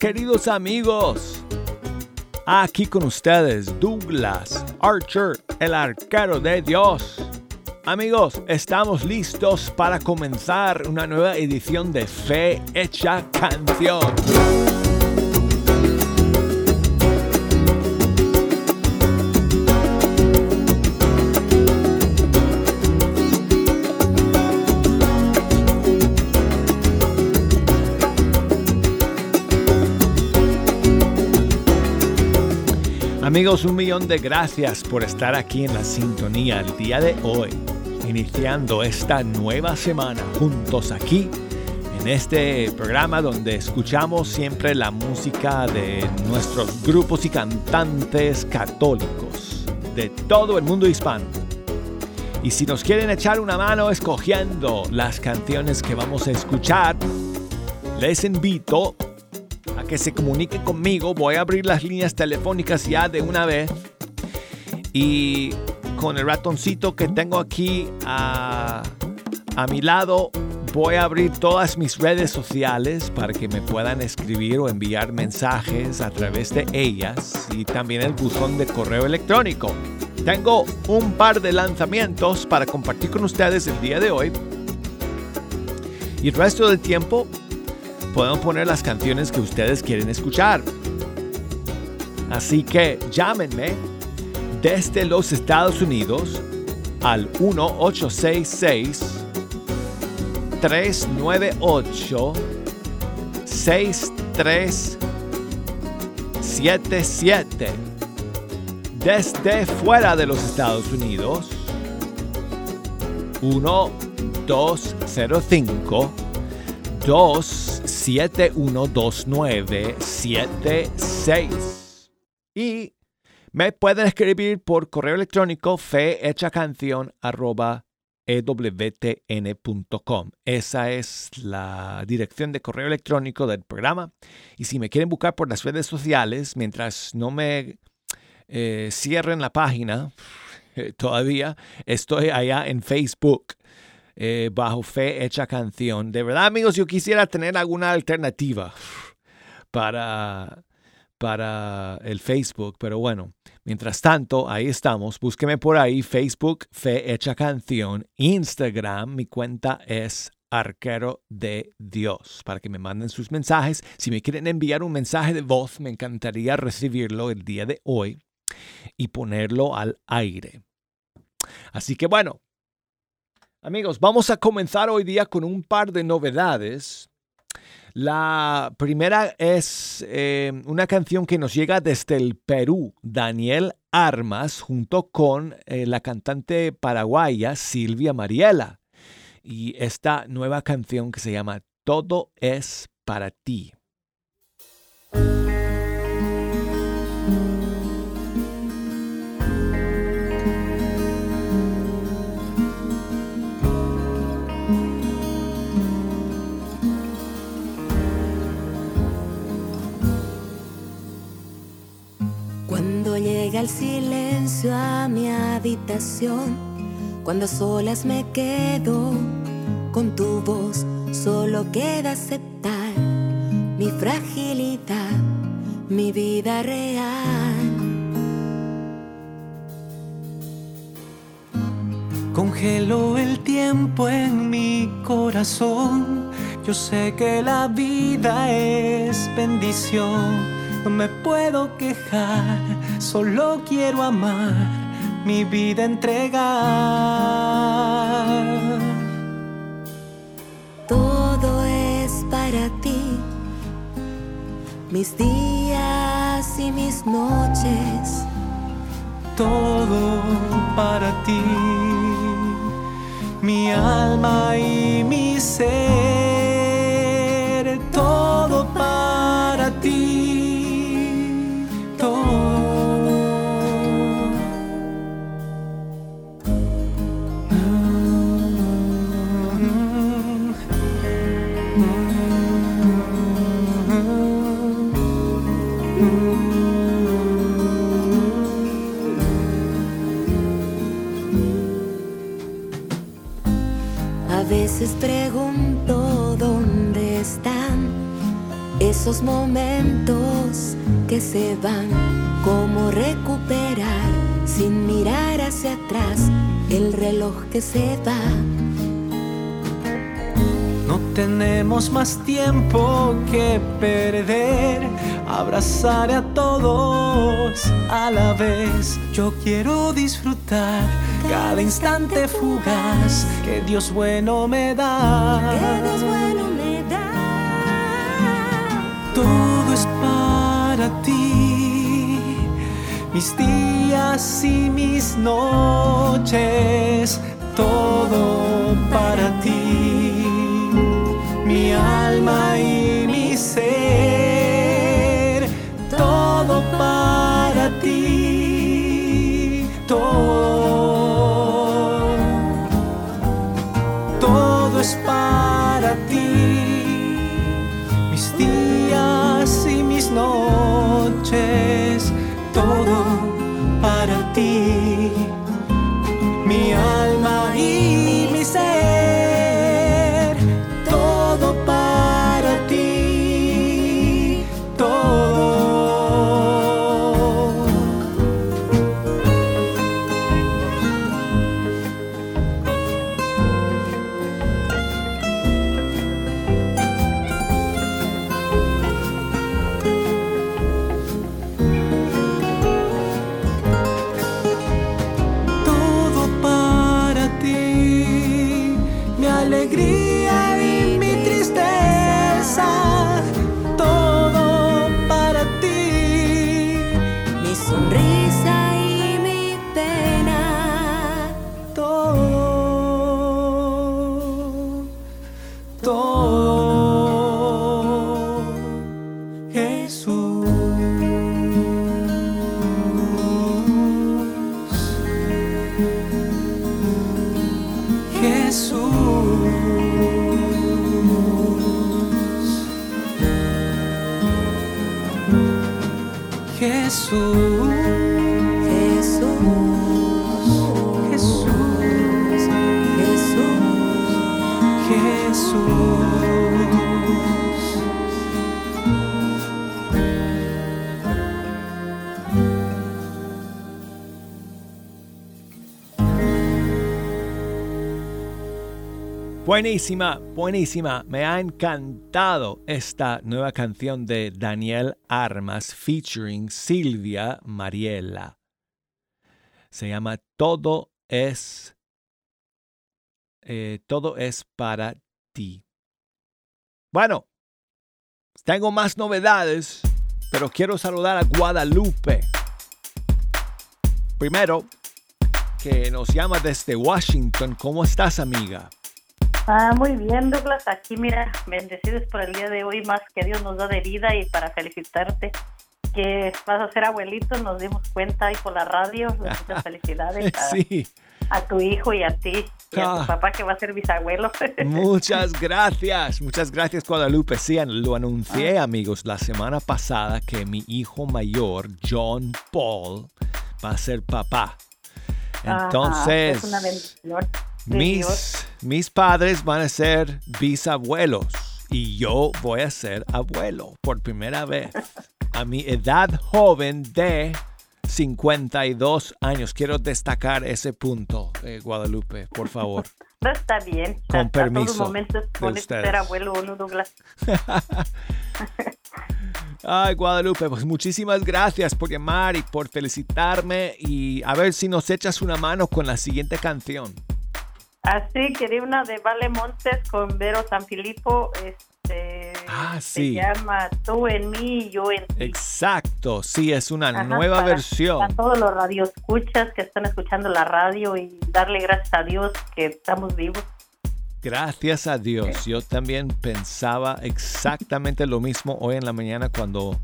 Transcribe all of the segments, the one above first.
Queridos amigos. Aquí con ustedes, Douglas Archer, el arquero de Dios. Amigos, estamos listos para comenzar una nueva edición de Fe Hecha Canción. Amigos, un millón de gracias por estar aquí en la sintonía el día de hoy, iniciando esta nueva semana juntos aquí en este programa donde escuchamos siempre la música de nuestros grupos y cantantes católicos de todo el mundo hispano. Y si nos quieren echar una mano escogiendo las canciones que vamos a escuchar, les invito que se comunique conmigo. Voy a abrir las líneas telefónicas ya de una vez. Y con el ratoncito que tengo aquí a, a mi lado, voy a abrir todas mis redes sociales para que me puedan escribir o enviar mensajes a través de ellas y también el buzón de correo electrónico. Tengo un par de lanzamientos para compartir con ustedes el día de hoy. Y el resto del tiempo podemos poner las canciones que ustedes quieren escuchar. Así que llámenme desde los Estados Unidos al 1866 398 6377 desde fuera de los Estados Unidos 1205 2 712976. Y me pueden escribir por correo electrónico fehechacanción.ewtn.com. Esa es la dirección de correo electrónico del programa. Y si me quieren buscar por las redes sociales, mientras no me eh, cierren la página, todavía estoy allá en Facebook eh, bajo fe hecha canción. De verdad, amigos, yo quisiera tener alguna alternativa para, para el Facebook, pero bueno, mientras tanto, ahí estamos. Búsqueme por ahí, Facebook, fe hecha canción, Instagram, mi cuenta es arquero de Dios, para que me manden sus mensajes. Si me quieren enviar un mensaje de voz, me encantaría recibirlo el día de hoy y ponerlo al aire. Así que bueno, Amigos, vamos a comenzar hoy día con un par de novedades. La primera es eh, una canción que nos llega desde el Perú, Daniel Armas, junto con eh, la cantante paraguaya Silvia Mariela. Y esta nueva canción que se llama Todo es para ti. El silencio a mi habitación, cuando solas me quedo con tu voz, solo queda aceptar mi fragilidad, mi vida real. Congelo el tiempo en mi corazón, yo sé que la vida es bendición. No me puedo quejar, solo quiero amar, mi vida entregar. Todo es para ti, mis días y mis noches. Todo para ti, mi alma y mi ser, veces pregunto dónde están Esos momentos que se van, como recuperar sin mirar hacia atrás el reloj que se va. No tenemos más tiempo que perder, abrazar a todos a la vez. Yo quiero disfrutar cada instante fugaz que Dios bueno me da. Que Dios bueno me da. Todo es para ti, mis días y mis noches, todo para ti, mi alma y Buenísima, buenísima. Me ha encantado esta nueva canción de Daniel Armas featuring Silvia Mariela. Se llama Todo es eh, Todo es para ti. Bueno, tengo más novedades, pero quiero saludar a Guadalupe. Primero, que nos llama desde Washington. ¿Cómo estás, amiga? Ah, muy bien, Douglas. Aquí, mira, bendecidos por el día de hoy, más que Dios nos da de vida y para felicitarte que vas a ser abuelito, nos dimos cuenta ahí por la radio. Muchas felicidades a, Sí. a tu hijo y a ti y a Ah. tu papá que va a ser bisabuelo. Muchas gracias, muchas gracias Guadalupe. Sí, lo anuncié amigos la semana pasada que mi hijo mayor, John Paul, va a ser papá. Ajá, Entonces, es una bendición. Mis, mis padres van a ser bisabuelos y yo voy a ser abuelo por primera vez a mi edad joven de 52 años. Quiero destacar ese punto, eh, Guadalupe, por favor. No está bien. Con A- a permiso todo momento de ser abuelo, ¿no, Douglas? Ay, Guadalupe, pues muchísimas gracias por llamar y por felicitarme y a ver si nos echas una mano con la siguiente canción. Así quería una de Vale Montes con Vero San Filipo. Este, Ah, sí. Se llama Tú en mí y yo en ti. Exacto, sí, es una Ajá, nueva para- versión. Para todos los radioescuchas que están escuchando la radio y darle gracias a Dios que estamos vivos. Gracias a Dios. Yo también pensaba exactamente lo mismo hoy en la mañana cuando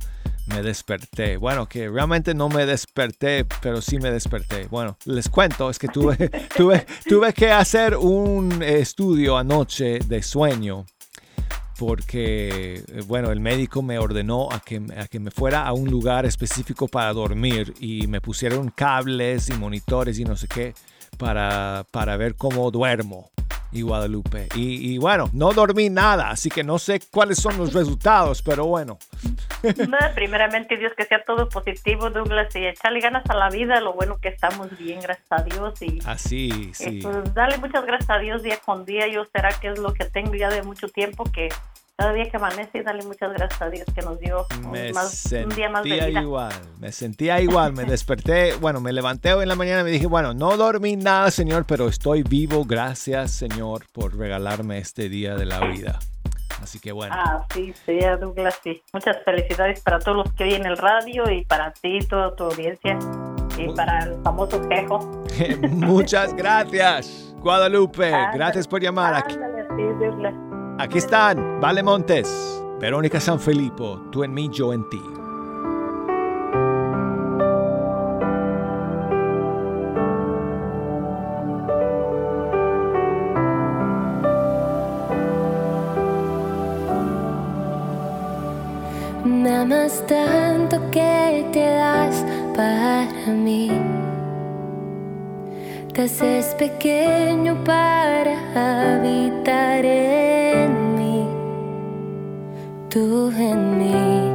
me desperté. Bueno, que realmente no me desperté, pero sí me desperté. Bueno, les cuento, es que tuve, tuve, tuve que hacer un estudio anoche de sueño porque, eh, bueno, el médico me ordenó a que, a que me fuera a un lugar específico para dormir y me pusieron cables y monitores y no sé qué para, para ver cómo duermo. Y Guadalupe. Y, bueno, no dormí nada, así que no sé cuáles son los resultados, pero bueno. primeramente Dios que sea todo positivo, Douglas, y echarle ganas a la vida, lo bueno que estamos bien, gracias a Dios. Y, así, sí. pues dale muchas gracias a Dios día con día, yo será que es lo que tengo ya de mucho tiempo que cada día que amanece, dale muchas gracias a Dios que nos dio un, día más de vida. igual, me sentía igual, me desperté, bueno, me levanté hoy en la mañana y me dije, bueno, no dormí nada, Señor, pero estoy vivo, gracias, Señor, por regalarme este día de la vida. Así que bueno. Ah, sí, sea Douglas, sí. Muchas felicidades para todos los que oyen el radio y para ti, toda tu audiencia y para el famoso quejo. Muchas gracias, Guadalupe. gracias por llamar. aquí. Aquí están, Vale Montes, Verónica San Felipo, tú en mí, yo en ti. Me amas tanto que te das para mí. Te haces pequeño para habitar en mí, tú en mí,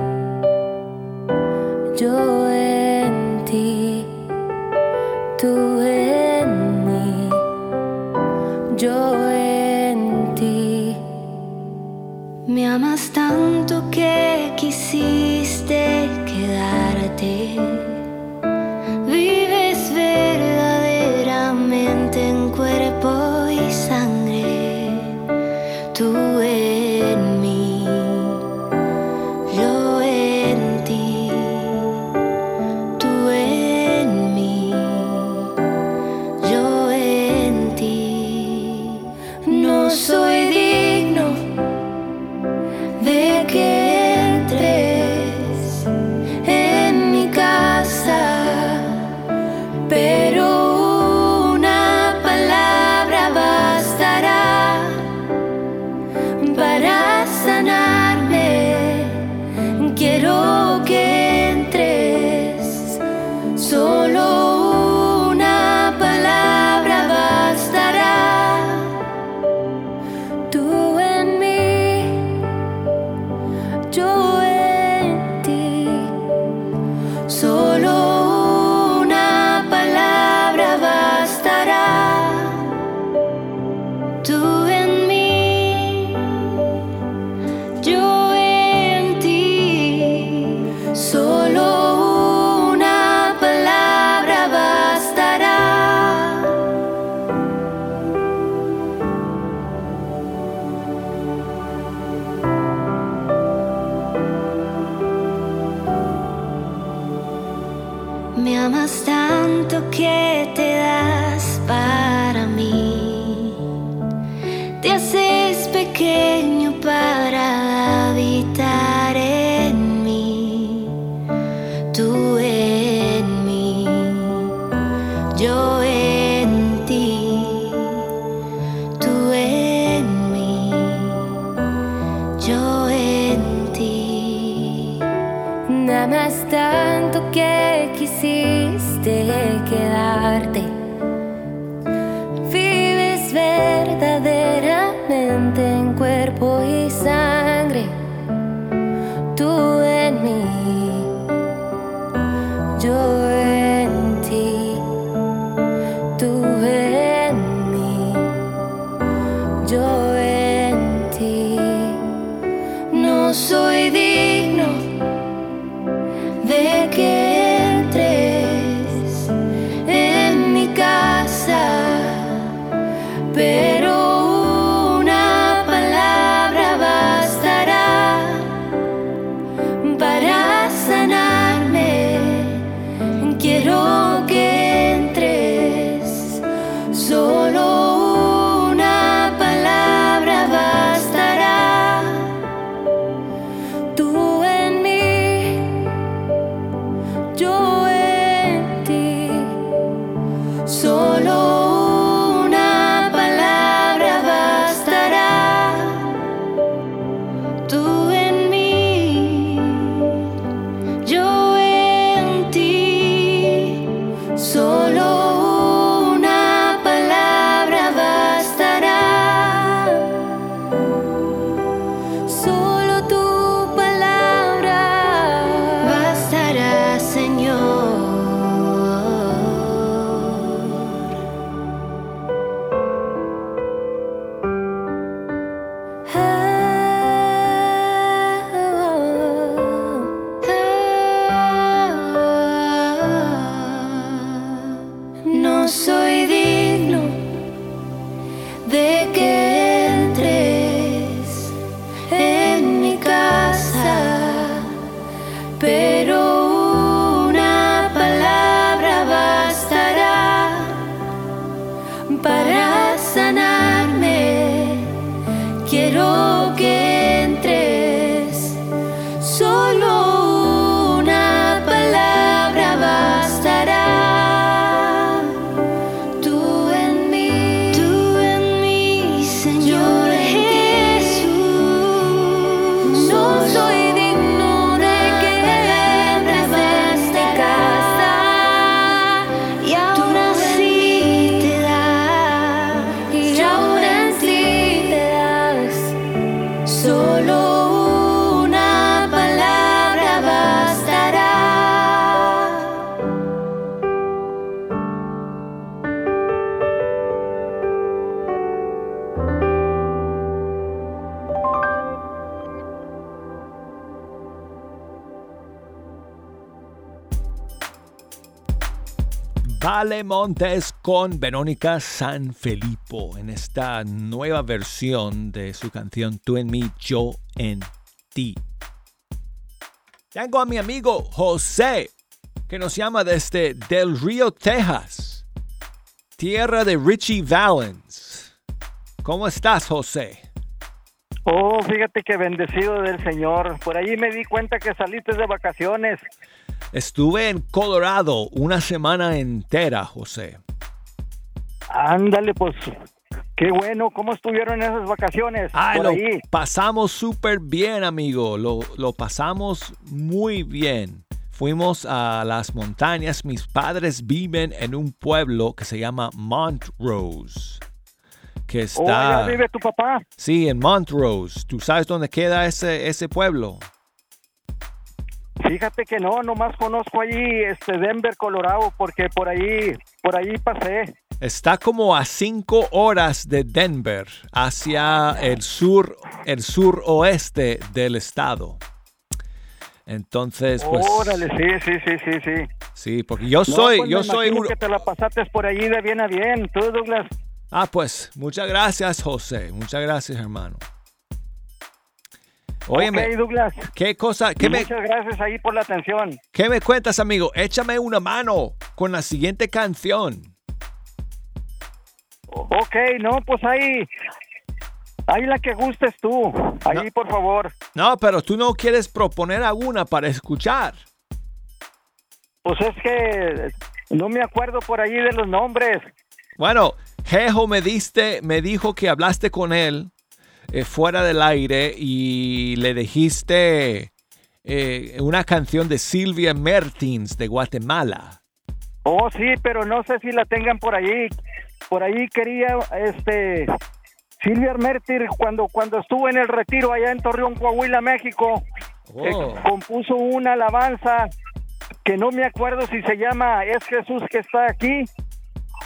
yo en ti, tú en mí, yo en ti. Me amas tanto que quisiste quedarte solo una palabra. Con Verónica Sanfilippo en esta nueva versión de su canción Tú en mí, yo en ti. Tengo a mi amigo José que nos llama desde Del Río, Texas, tierra de Richie Valens. ¿Cómo estás, José? Oh, fíjate que bendecido del Señor. Por allí me di cuenta que saliste de vacaciones. Estuve en Colorado una semana entera, José. Ándale, pues, qué bueno. ¿Cómo estuvieron esas vacaciones? Ay, por lo ahí. pasamos súper bien, amigo. Lo, lo pasamos muy bien. Fuimos a las montañas. Mis padres viven en un pueblo que se llama Montrose. Que Oh, está. ¿ya vive tu papá? Sí, en Montrose. ¿Tú sabes dónde queda ese, ese pueblo? Fíjate que no, nomás conozco allí este Denver, Colorado, porque por ahí, por ahí pasé. Está como a cinco horas de Denver, hacia el sur, el sur oeste del estado. Entonces, pues. Órale, sí, sí, sí, sí, sí. Sí, porque yo No, soy, pues, yo soy que te la pasaste por allí de bien a bien. Tú, Douglas. Ah, pues, muchas gracias, José. Muchas gracias, hermano. Óyeme, Ok, Douglas. ¿qué cosa, qué me, Muchas gracias ahí por la atención. qué me cuentas, amigo? Échame una mano con la siguiente canción. Ok, no, pues ahí, ahí la que gustes tú. Ahí, No. por favor. No, pero tú no quieres proponer alguna para escuchar. Pues es que no me acuerdo por ahí de los nombres. Bueno, Jejo me diste, me dijo que hablaste con él eh, fuera del aire y le dijiste eh, una canción de Silvia Mertins de Guatemala. Oh, sí, pero no sé si la tengan por ahí. Por ahí quería, este, Silvia Mértir, cuando, cuando estuvo en el retiro allá en Torreón, Coahuila, México, eh, Oh. compuso una alabanza que no me acuerdo si se llama Es Jesús que está aquí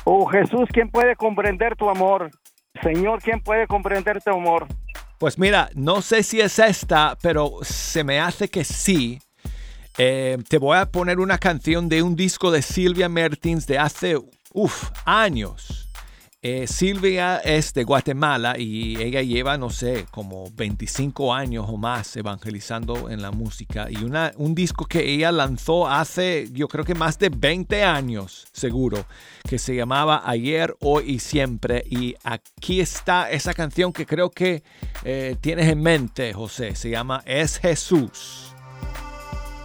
o Jesús quien puede comprender tu amor. Señor, ¿quién puede comprender tu amor? Pues mira, no sé si es esta, pero se me hace que sí. Eh, te voy a poner una canción de un disco de Silvia Mertins de hace, uf, años. Eh, Silvia es de Guatemala y ella lleva, no sé, como 25 años o más evangelizando en la música. Y una, un disco que ella lanzó hace, yo creo que más de 20 años, seguro, que se llamaba Ayer, Hoy y Siempre. Y aquí está esa canción que creo que eh, tienes en mente, José. Se llama Es Jesús.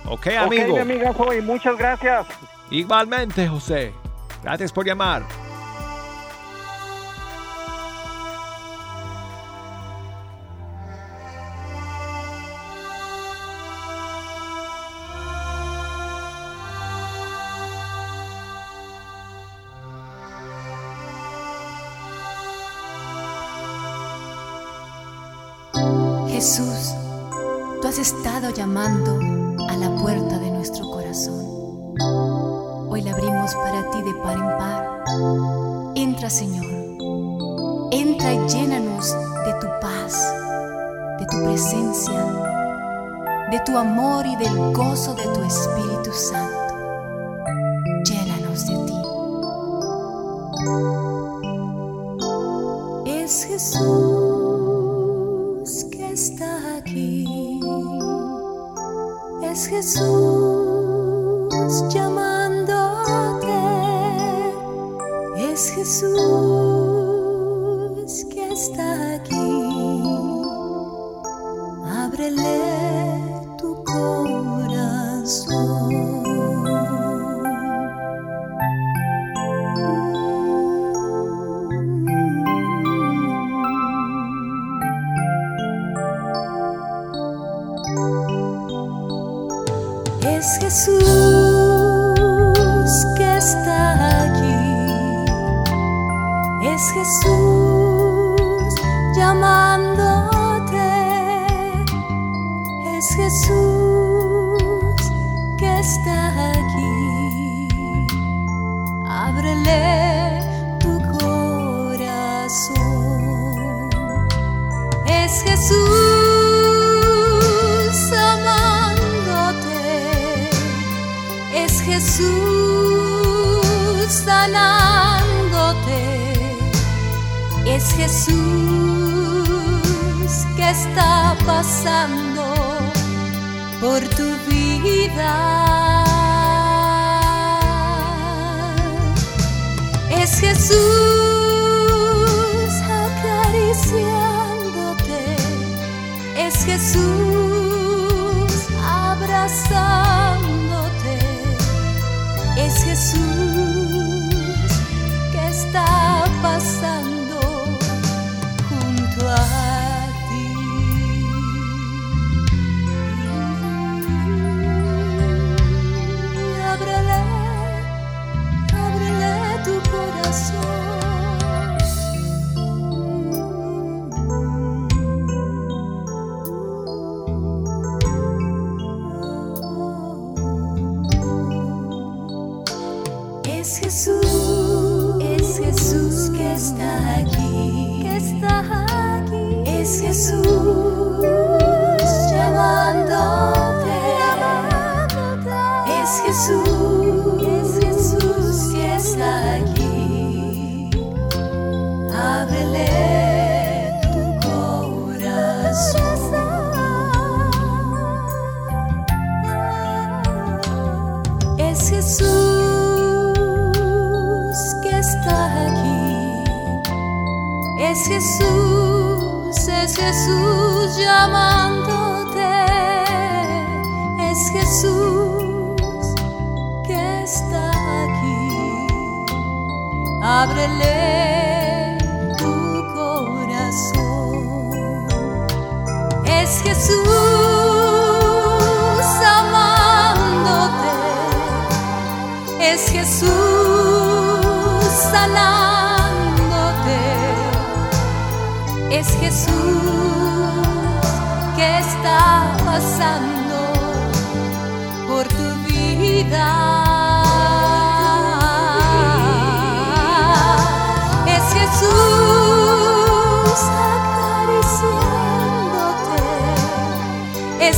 Ok, amigo. Ok, mi amiga Zoe, muchas gracias. Igualmente, José. Gracias por llamar. Jesús, tú has estado llamando a la puerta de nuestro corazón. Hoy la abrimos para ti de par en par. Entra, Señor. Entra y llénanos de tu paz, de tu presencia, de tu amor y del gozo de tu Espíritu Santo. Llénanos de ti. Está aquí. Es Jesús llamándote. Es Jesús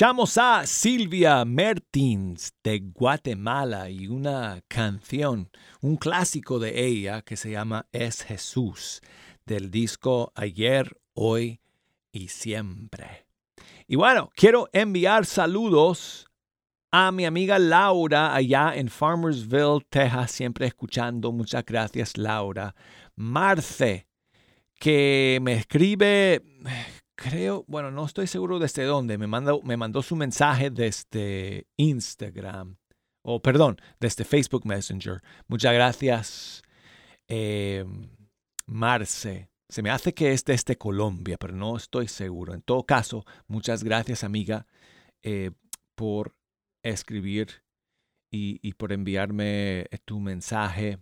Escuchamos a Silvia Mertins de Guatemala y una canción, un clásico de ella que se llama Es Jesús, del disco Ayer, Hoy y Siempre. Y bueno, quiero enviar saludos a mi amiga Laura allá en Farmersville, Texas, siempre escuchando. Muchas gracias, Laura. Marce, que me escribe creo, bueno, no estoy seguro desde dónde, me mandó, me mandó su mensaje desde Instagram. o perdón, desde Facebook Messenger. Muchas gracias, eh, Marce. Se me hace que es desde Colombia, pero no estoy seguro. En todo caso, muchas gracias, amiga, eh, por escribir y, por enviarme tu mensaje.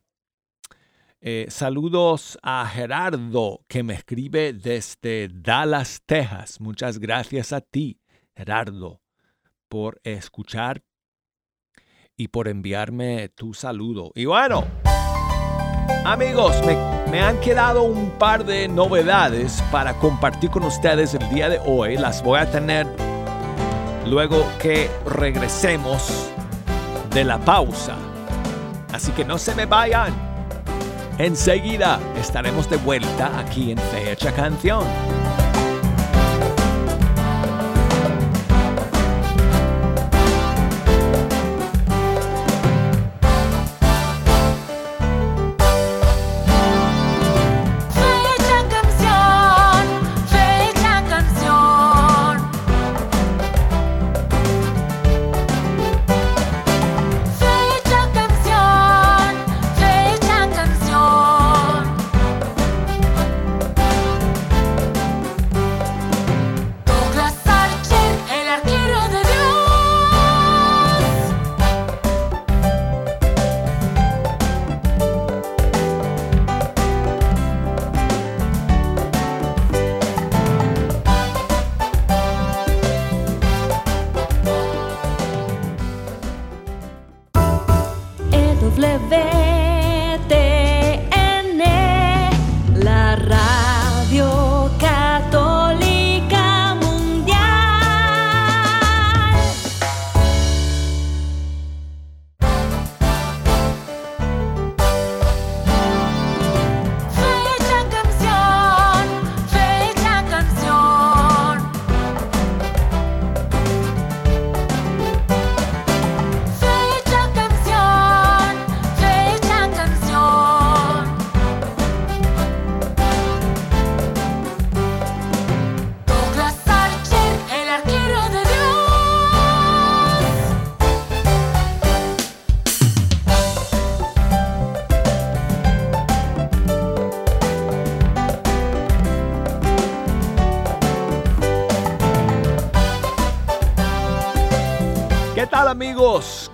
Eh, saludos a Gerardo que me escribe desde Dallas, Texas. Muchas gracias a ti, Gerardo, por escuchar y por enviarme tu saludo. Y bueno, amigos, me, han quedado un par de novedades para compartir con ustedes el día de hoy. Las voy a tener luego que regresemos de la pausa. Así que no se me vayan. Enseguida estaremos de vuelta aquí en Fecha Canción. Amigos?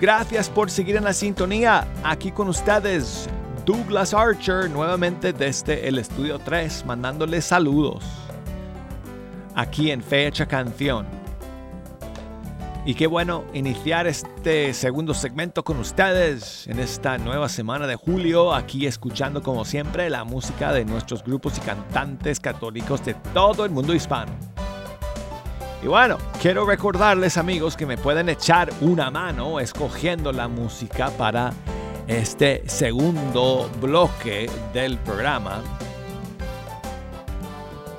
Gracias por seguir en la sintonía. Aquí con ustedes Douglas Archer nuevamente desde el estudio 3 mandándoles saludos. Aquí en Fecha Canción. Y qué bueno iniciar este segundo segmento con ustedes en esta nueva semana de julio, aquí escuchando como siempre la música de nuestros grupos y cantantes católicos de todo el mundo hispano. Y bueno, quiero recordarles amigos que me pueden echar una mano escogiendo la música para este segundo bloque del programa.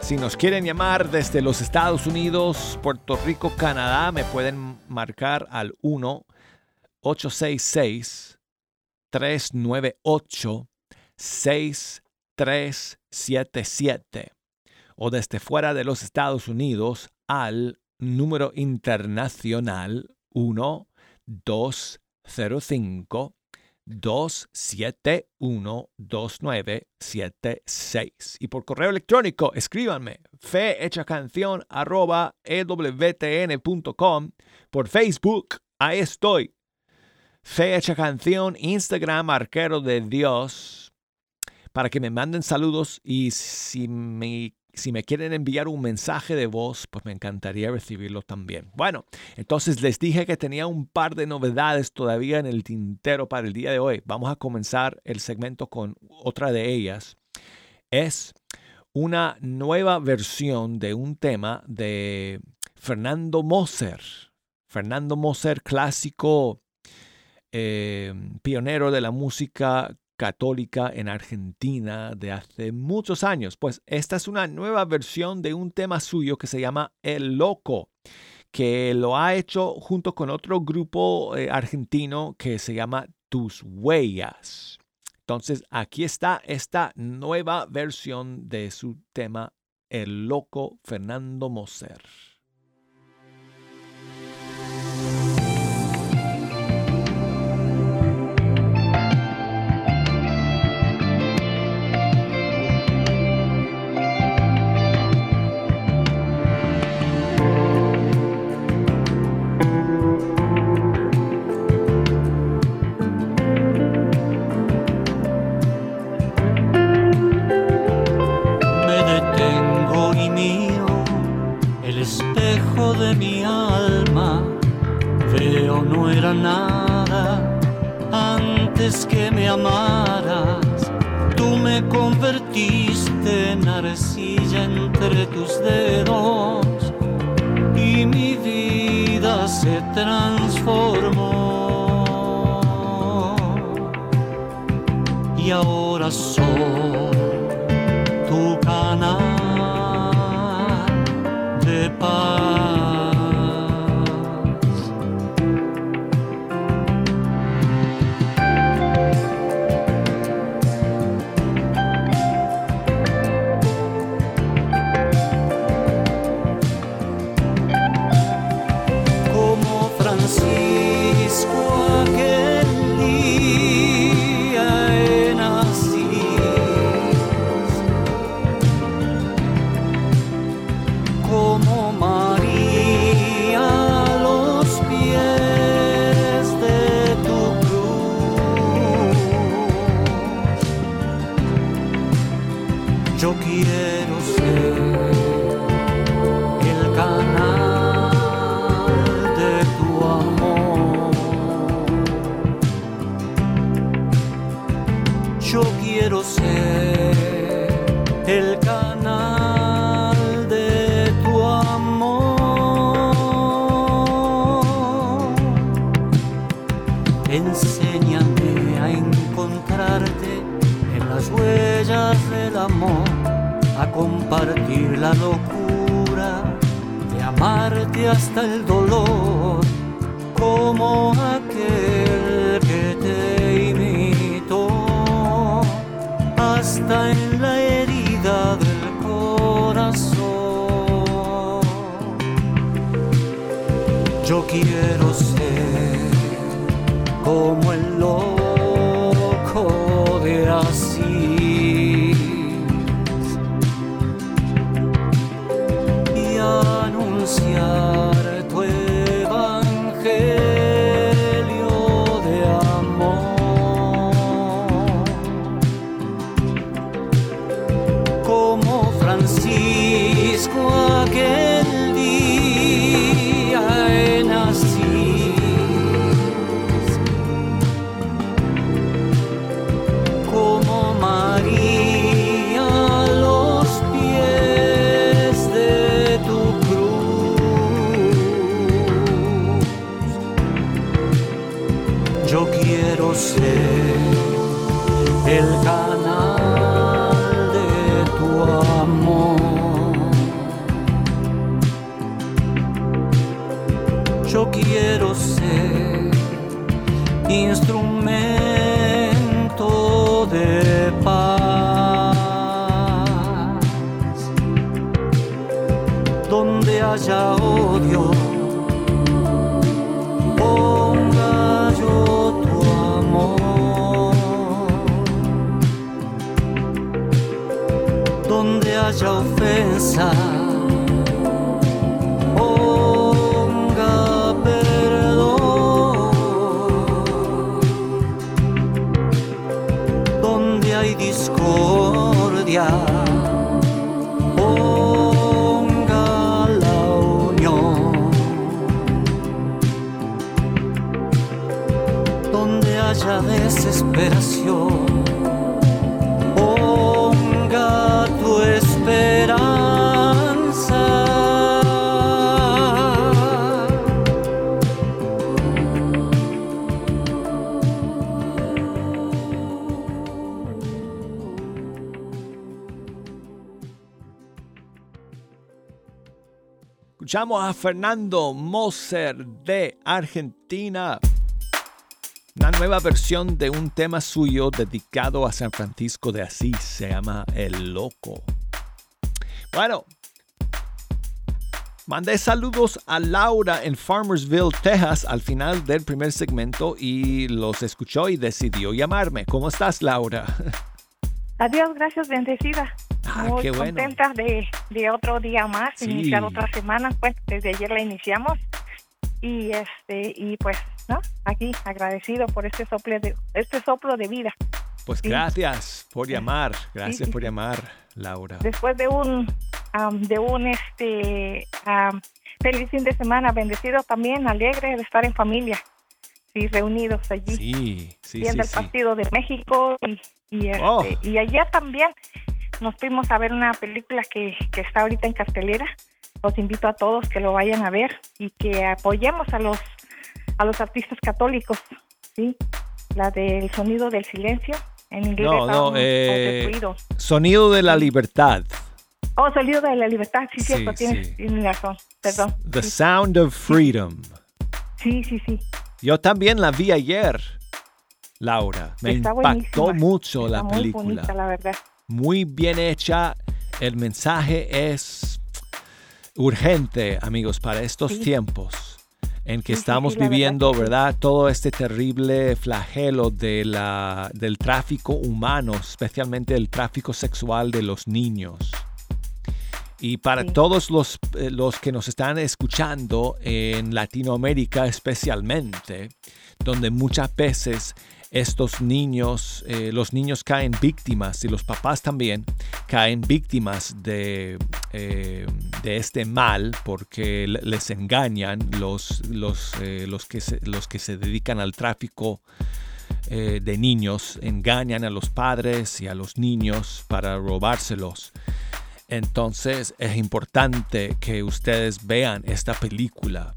Si nos quieren llamar desde los Estados Unidos, Puerto Rico, Canadá, me pueden marcar al 1 866 398 6377 o desde fuera de los Estados Unidos al número internacional 1205 271 2976 y por correo electrónico escríbanme canción arroba ewtn.com por Facebook ahí estoy. Fe hecha canción Instagram arquero de Dios. Para que me manden saludos y si me si me quieren enviar un mensaje de voz, pues me encantaría recibirlo también. Bueno, entonces les dije que tenía un par de novedades todavía en el tintero para el día de hoy. Vamos a comenzar el segmento con otra de ellas. Es una nueva versión de un tema de Fernando Moser. Fernando Moser, clásico eh, pionero de la música católica en Argentina de hace muchos años. Pues esta es una nueva versión de un tema suyo que se llama El Loco, que lo ha hecho junto con otro grupo eh, argentino que se llama Tus Huellas. Entonces aquí está esta nueva versión de su tema El Loco Fernando Moser. La locura de amarte hasta el dolor, como aquel que te imitó hasta en la herida del corazón. Yo quiero ser como el loco dançar. Escuchamos a Fernando Moser de Argentina. Una nueva versión de un tema suyo dedicado a San Francisco de Asís. Se llama El Loco. Bueno, mandé saludos a Laura en Farmersville, Texas, al final del primer segmento y los escuchó y decidió llamarme. ¿Cómo estás, Laura? Adiós, gracias, bendecida. Ah, Muy qué bueno. contenta de, de otro día más, Sí. iniciar otra semana. Pues desde ayer la iniciamos y este y pues no, aquí agradecido por este soplo de este soplo de vida. Pues Sí. gracias por llamar. Gracias sí, por llamar, Laura. Después de un am, de un este am, feliz fin de semana, bendecido también, alegre de estar en familia. sí, reunidos allí. Sí, sí, viendo sí, el partido de México y, y, este, Oh. y ayer también nos fuimos a ver una película que, que está ahorita en cartelera. Los invito a todos que lo vayan a ver y que apoyemos a los a los artistas católicos, sí, la del sonido del silencio en inglés. No, es no, eh. Sonido de la libertad. Oh, sonido de la libertad, sí, Sí, cierto, tienes, sí. tienes razón, perdón. The Sí, Sound of Freedom. sí, sí, sí. Yo también la vi ayer, Laura. Me Está impactó buenísima. mucho la Está muy película. bonita, la verdad. Muy bien hecha. El mensaje es urgente, amigos, para estos Sí. tiempos en que Sí, estamos sí, la verdad viviendo. ¿verdad? Todo este terrible flagelo de la, del tráfico humano, especialmente el tráfico sexual de los niños. Y para Sí. todos los, eh, los que nos están escuchando en Latinoamérica especialmente, donde muchas veces estos niños, eh, los niños caen víctimas y los papás también caen víctimas de, eh, este mal porque le- les engañan los, los, eh, los, que, se, los que se dedican al tráfico de niños, engañan a los padres y a los niños para robárselos. Entonces es importante que ustedes vean esta película.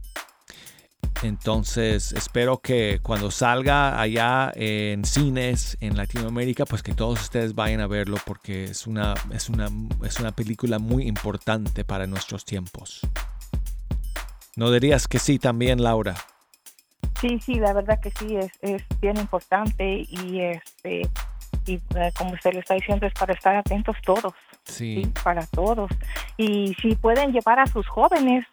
Entonces espero que cuando salga allá en cines en Latinoamérica, pues que todos ustedes vayan a verlo porque es una, es una, es una película muy importante para nuestros tiempos. ¿No dirías que sí también, Laura? Sí, sí, la verdad que sí, es, es bien importante y este y eh, como usted lo está diciendo es para estar atentos todos, Sí. sí, para todos. Y si pueden llevar a sus jóvenes,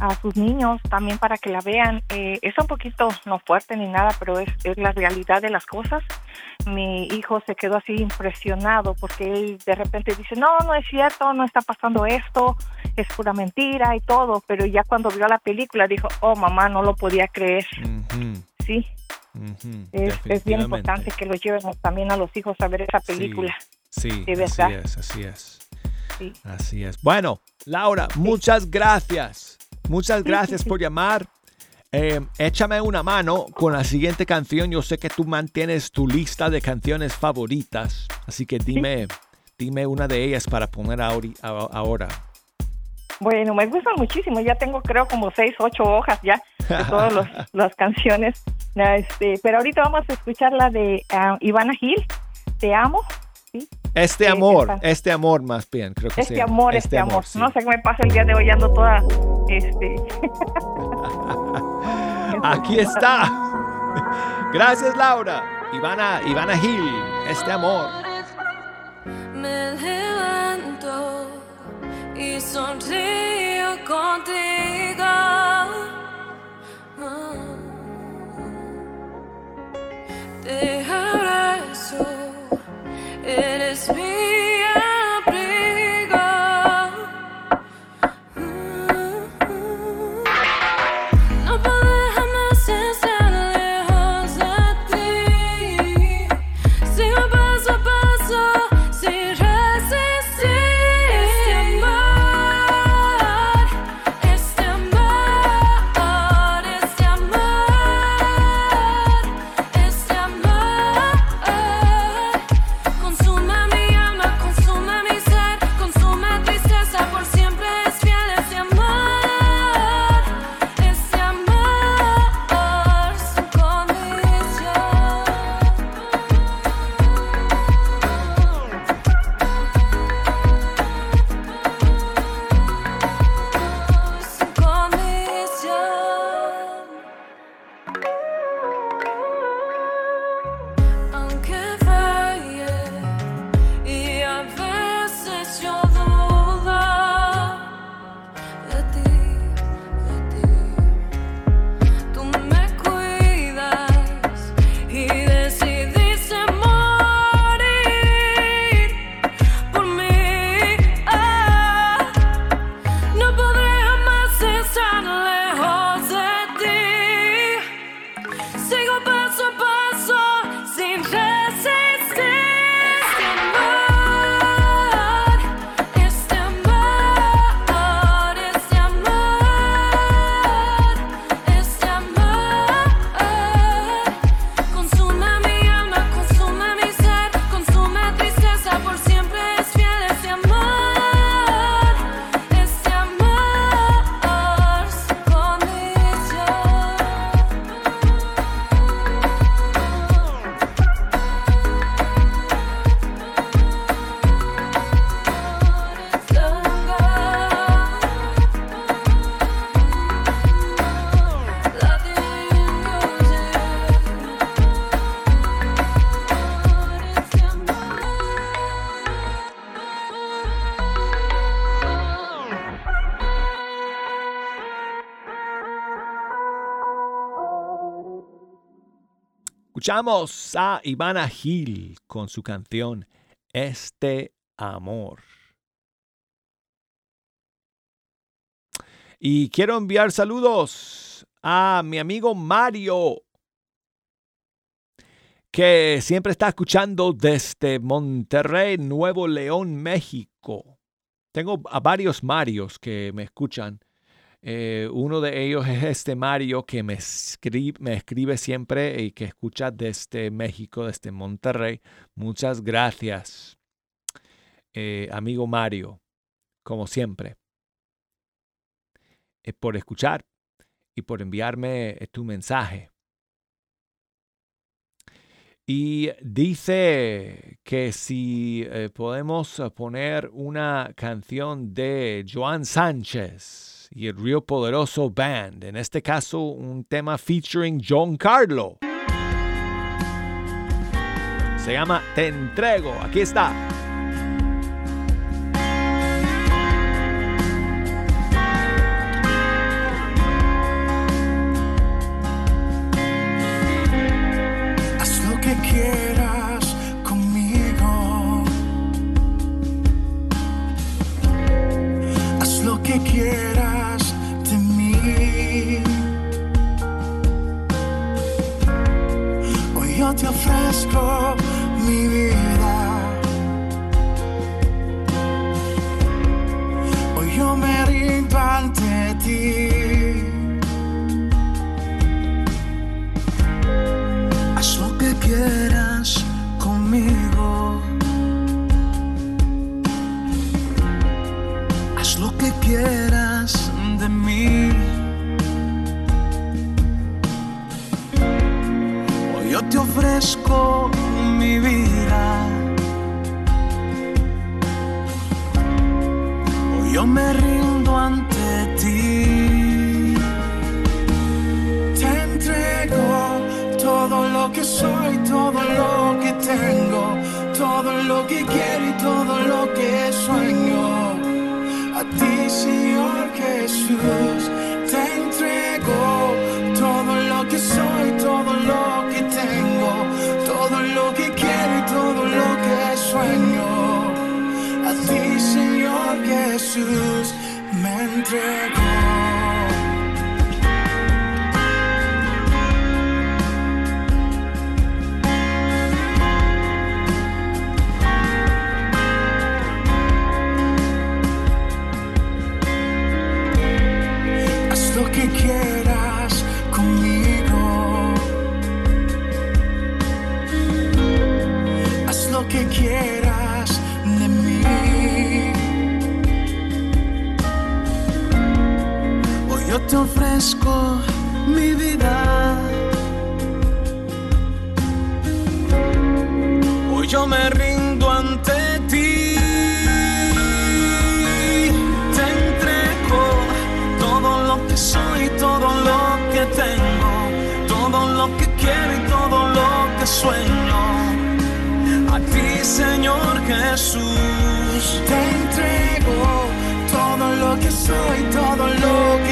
a sus niños también para que la vean, eh, es un poquito no fuerte ni nada, pero es, es la realidad de las cosas. Mi hijo se quedó así impresionado porque él de repente dice, no, no es cierto, no está pasando esto, es pura mentira y todo, pero ya cuando vio la película dijo, oh mamá, no lo podía creer, sí. Es, es bien importante que lo lleven también a los hijos a ver esa Sí, película. Sí, de así es, así es. Sí. Así es. Bueno, Laura, muchas gracias. Muchas gracias por llamar. Eh, échame una mano con la siguiente canción. Yo sé que tú mantienes tu lista de canciones favoritas, así que dime, dime una de ellas para poner ahora. Bueno, me gustan muchísimo. Ya tengo creo como seis, ocho hojas ya de todas las canciones. Este, pero ahorita vamos a escuchar la de ah, Ivana Gil, Te amo. Este amor, esa. este amor más bien, creo que Este amor, este, amor. sí. No sé qué me pasa el día de hoy, ando toda... Este, Aquí está. Gracias, Laura. Ivana, Ivana Gil, este amor. Me levanto y sonrío contigo. Ah. Te abrazo, eres mi abrigo. Escuchamos a Ivana Gil con su canción Este Amor. Y quiero enviar saludos a mi amigo Mario, que siempre está escuchando desde Monterrey, Nuevo León, México. Tengo a varios Marios que me escuchan eh, uno de ellos es este Mario que me escribe, me escribe siempre y que escucha desde México, desde Monterrey. Muchas gracias, eh, amigo Mario, como siempre, eh, por escuchar y por enviarme tu mensaje. Y dice que si podemos poner una canción de Joan Sánchez y el Río Poderoso Band, en este caso un tema featuring John Carlo. Se llama Te entrego, aquí está. Jesús, te entrego todo lo que soy, todo lo que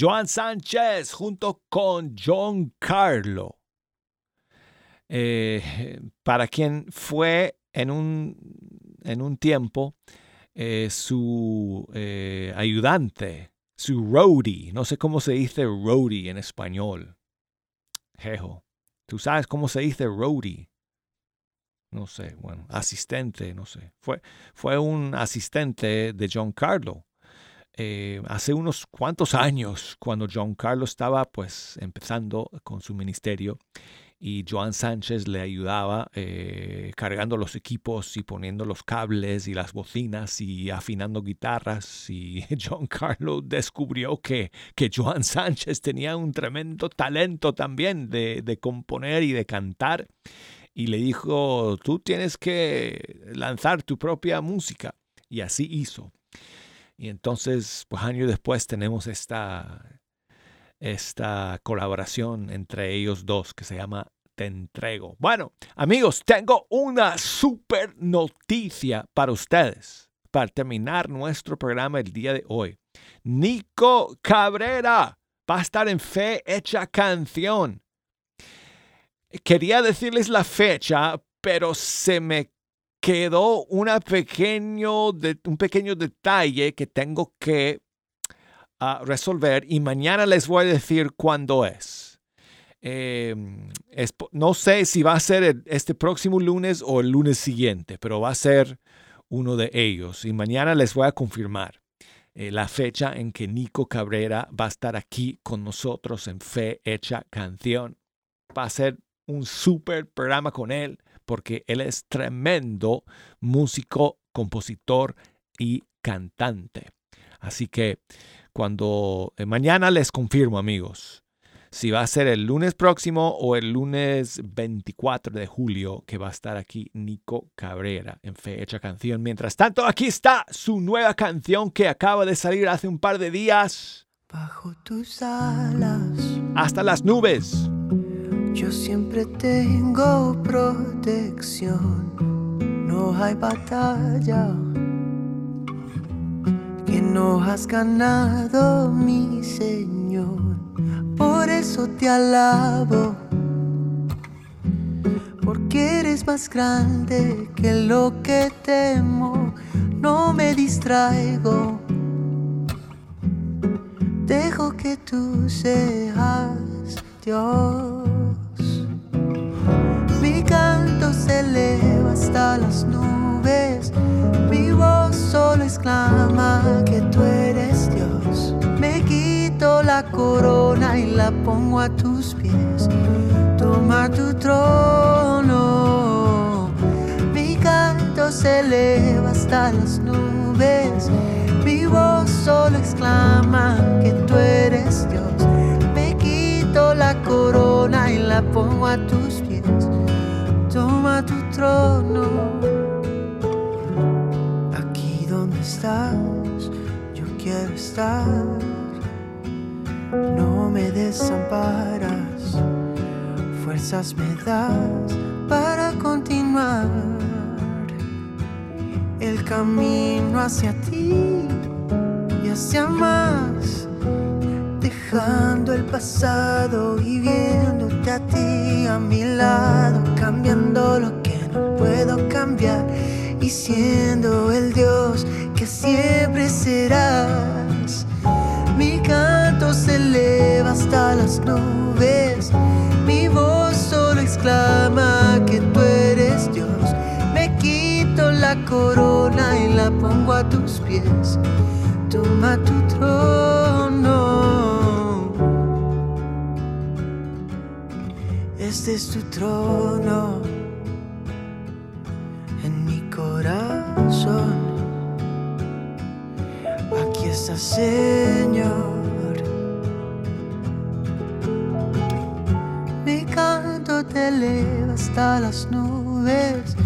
Joan Sánchez junto con John Carlo. Eh, para quien fue en un, en un tiempo eh, su eh, ayudante, su roadie. No sé cómo se dice roadie en español. Jejo. ¿Tú sabes cómo se dice roadie? No sé, bueno, asistente, no sé. Fue, fue un asistente de John Carlo eh, hace unos cuantos años, cuando John Carlos estaba pues empezando con su ministerio y Joan Sánchez le ayudaba eh, cargando los equipos y poniendo los cables y las bocinas y afinando guitarras y John Carlos descubrió que, que Joan Sánchez tenía un tremendo talento también de, de componer y de cantar y le dijo, tú tienes que lanzar tu propia música. Y así hizo. Y entonces, pues años después tenemos esta, esta colaboración entre ellos dos que se llama Te entrego. Bueno, amigos, tengo una super noticia para ustedes para terminar nuestro programa el día de hoy. Nico Cabrera va a estar en Fe Hecha Canción. Quería decirles la fecha, pero se me quedó una pequeño un pequeño detalle que tengo que uh, resolver y mañana les voy a decir cuándo es. Es. No sé si va a ser este próximo lunes o el lunes siguiente, pero va a ser uno de ellos y mañana les voy a confirmar eh, la fecha en que Nico Cabrera va a estar aquí con nosotros en Fe Hecha Canción. Va a ser un super programa con él porque él es tremendo músico, compositor y cantante. Así que cuando eh, mañana les confirmo, amigos, si va a ser el lunes próximo o el lunes 24 de julio que va a estar aquí Nico Cabrera en Fecha Canción. Mientras tanto, aquí está su nueva canción que acaba de salir hace un par de días. Bajo tus alas. Hasta las nubes. Yo siempre tengo protección, no hay batalla que no has ganado, mi Señor. Por eso te alabo, porque eres más grande que lo que temo, no me distraigo. Dejo que tú seas Dios. Mi canto se eleva hasta las nubes. Mi voz solo exclama que tú eres Dios. Me quito la corona y la pongo a tus pies. Toma tu trono. Mi canto se eleva hasta las nubes. Mi voz solo exclama que tú eres Dios. Me quito la corona y la pongo a tus pies toma tu trono. Aquí donde estás, yo quiero estar. No me desamparas, fuerzas me das para continuar el camino hacia ti y hacia más dejando el pasado y viéndote a ti a mi lado, cambiando lo que no puedo cambiar y siendo el Dios que siempre serás. Mi canto se eleva hasta las nubes, mi voz solo exclama que tú eres Dios. Me quito la corona y la pongo a tus pies. Toma tu trono. Este es tu trono en mi corazón. Aquí está, Señor. Mi canto te eleva hasta las nubes.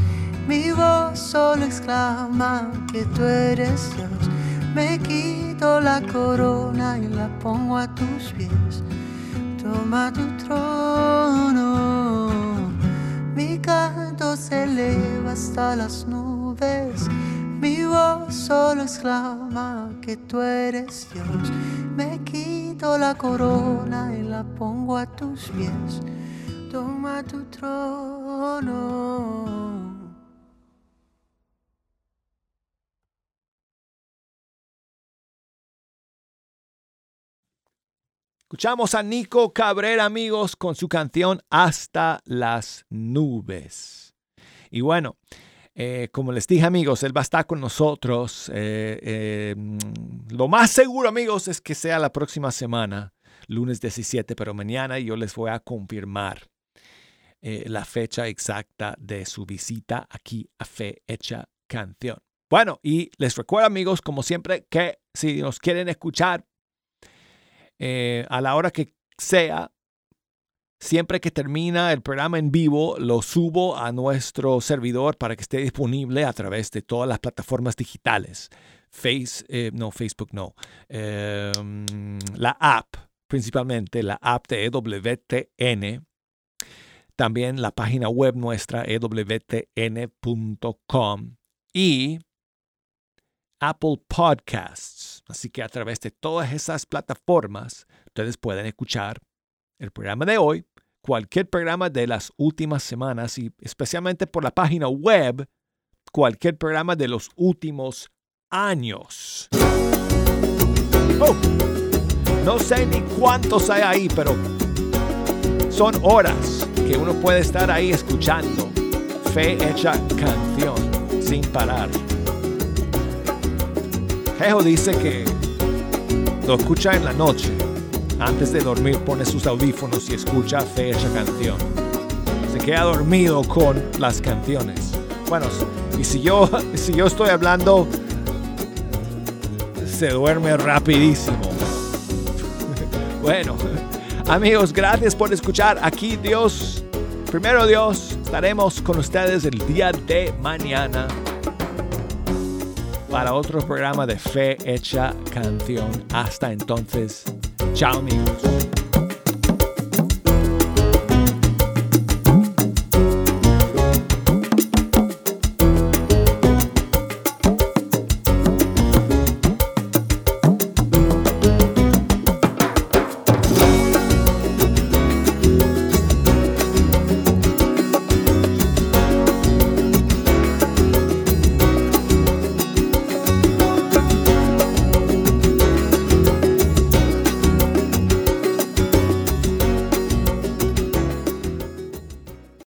Mi voz solo exclama que tú eres Dios. Me quito la corona y la pongo a tus pies Toma tu trono. Mi canto se eleva hasta las nubes. Mi voz solo exclama que tú eres Dios. Me quito la corona y la pongo a tus pies. Toma tu trono. Escuchamos a Nico Cabrera, amigos, con su canción Hasta las nubes. Y bueno, eh, como les dije, amigos, él va a estar con nosotros. eh, eh, mm, lo más seguro, amigos, es que sea la próxima semana, lunes 17, pero mañana yo les voy a confirmar la fecha exacta de su visita aquí a Fe Hecha Canción. Bueno, y les recuerdo, amigos, como siempre, que si nos quieren escuchar eh, a la hora que sea, siempre que termina el programa en vivo, lo subo a nuestro servidor para que esté disponible a través de todas las plataformas digitales. Face, eh, no, Facebook no. Eh, la app, principalmente la app de EWTN. También la página web nuestra, ewtn.com. Y Apple Podcasts. Así que a través de todas esas plataformas, ustedes pueden escuchar el programa de hoy, cualquier programa de las últimas semanas y especialmente por la página web, cualquier programa de los últimos años. Oh, no sé ni cuántos hay ahí, pero son horas que uno puede estar ahí escuchando fe hecha canción sin parar. Jejo dice que lo escucha en la noche. Antes de dormir pone sus audífonos y escucha fe hecha canción. Se queda dormido con las canciones. Bueno, y si yo, si yo estoy hablando, se duerme rapidísimo. Bueno, amigos, gracias por escuchar. Aquí Dios, primero Dios, estaremos con ustedes el día de mañana para otro programa de Fe Hecha Canción. Hasta entonces, chao amigos.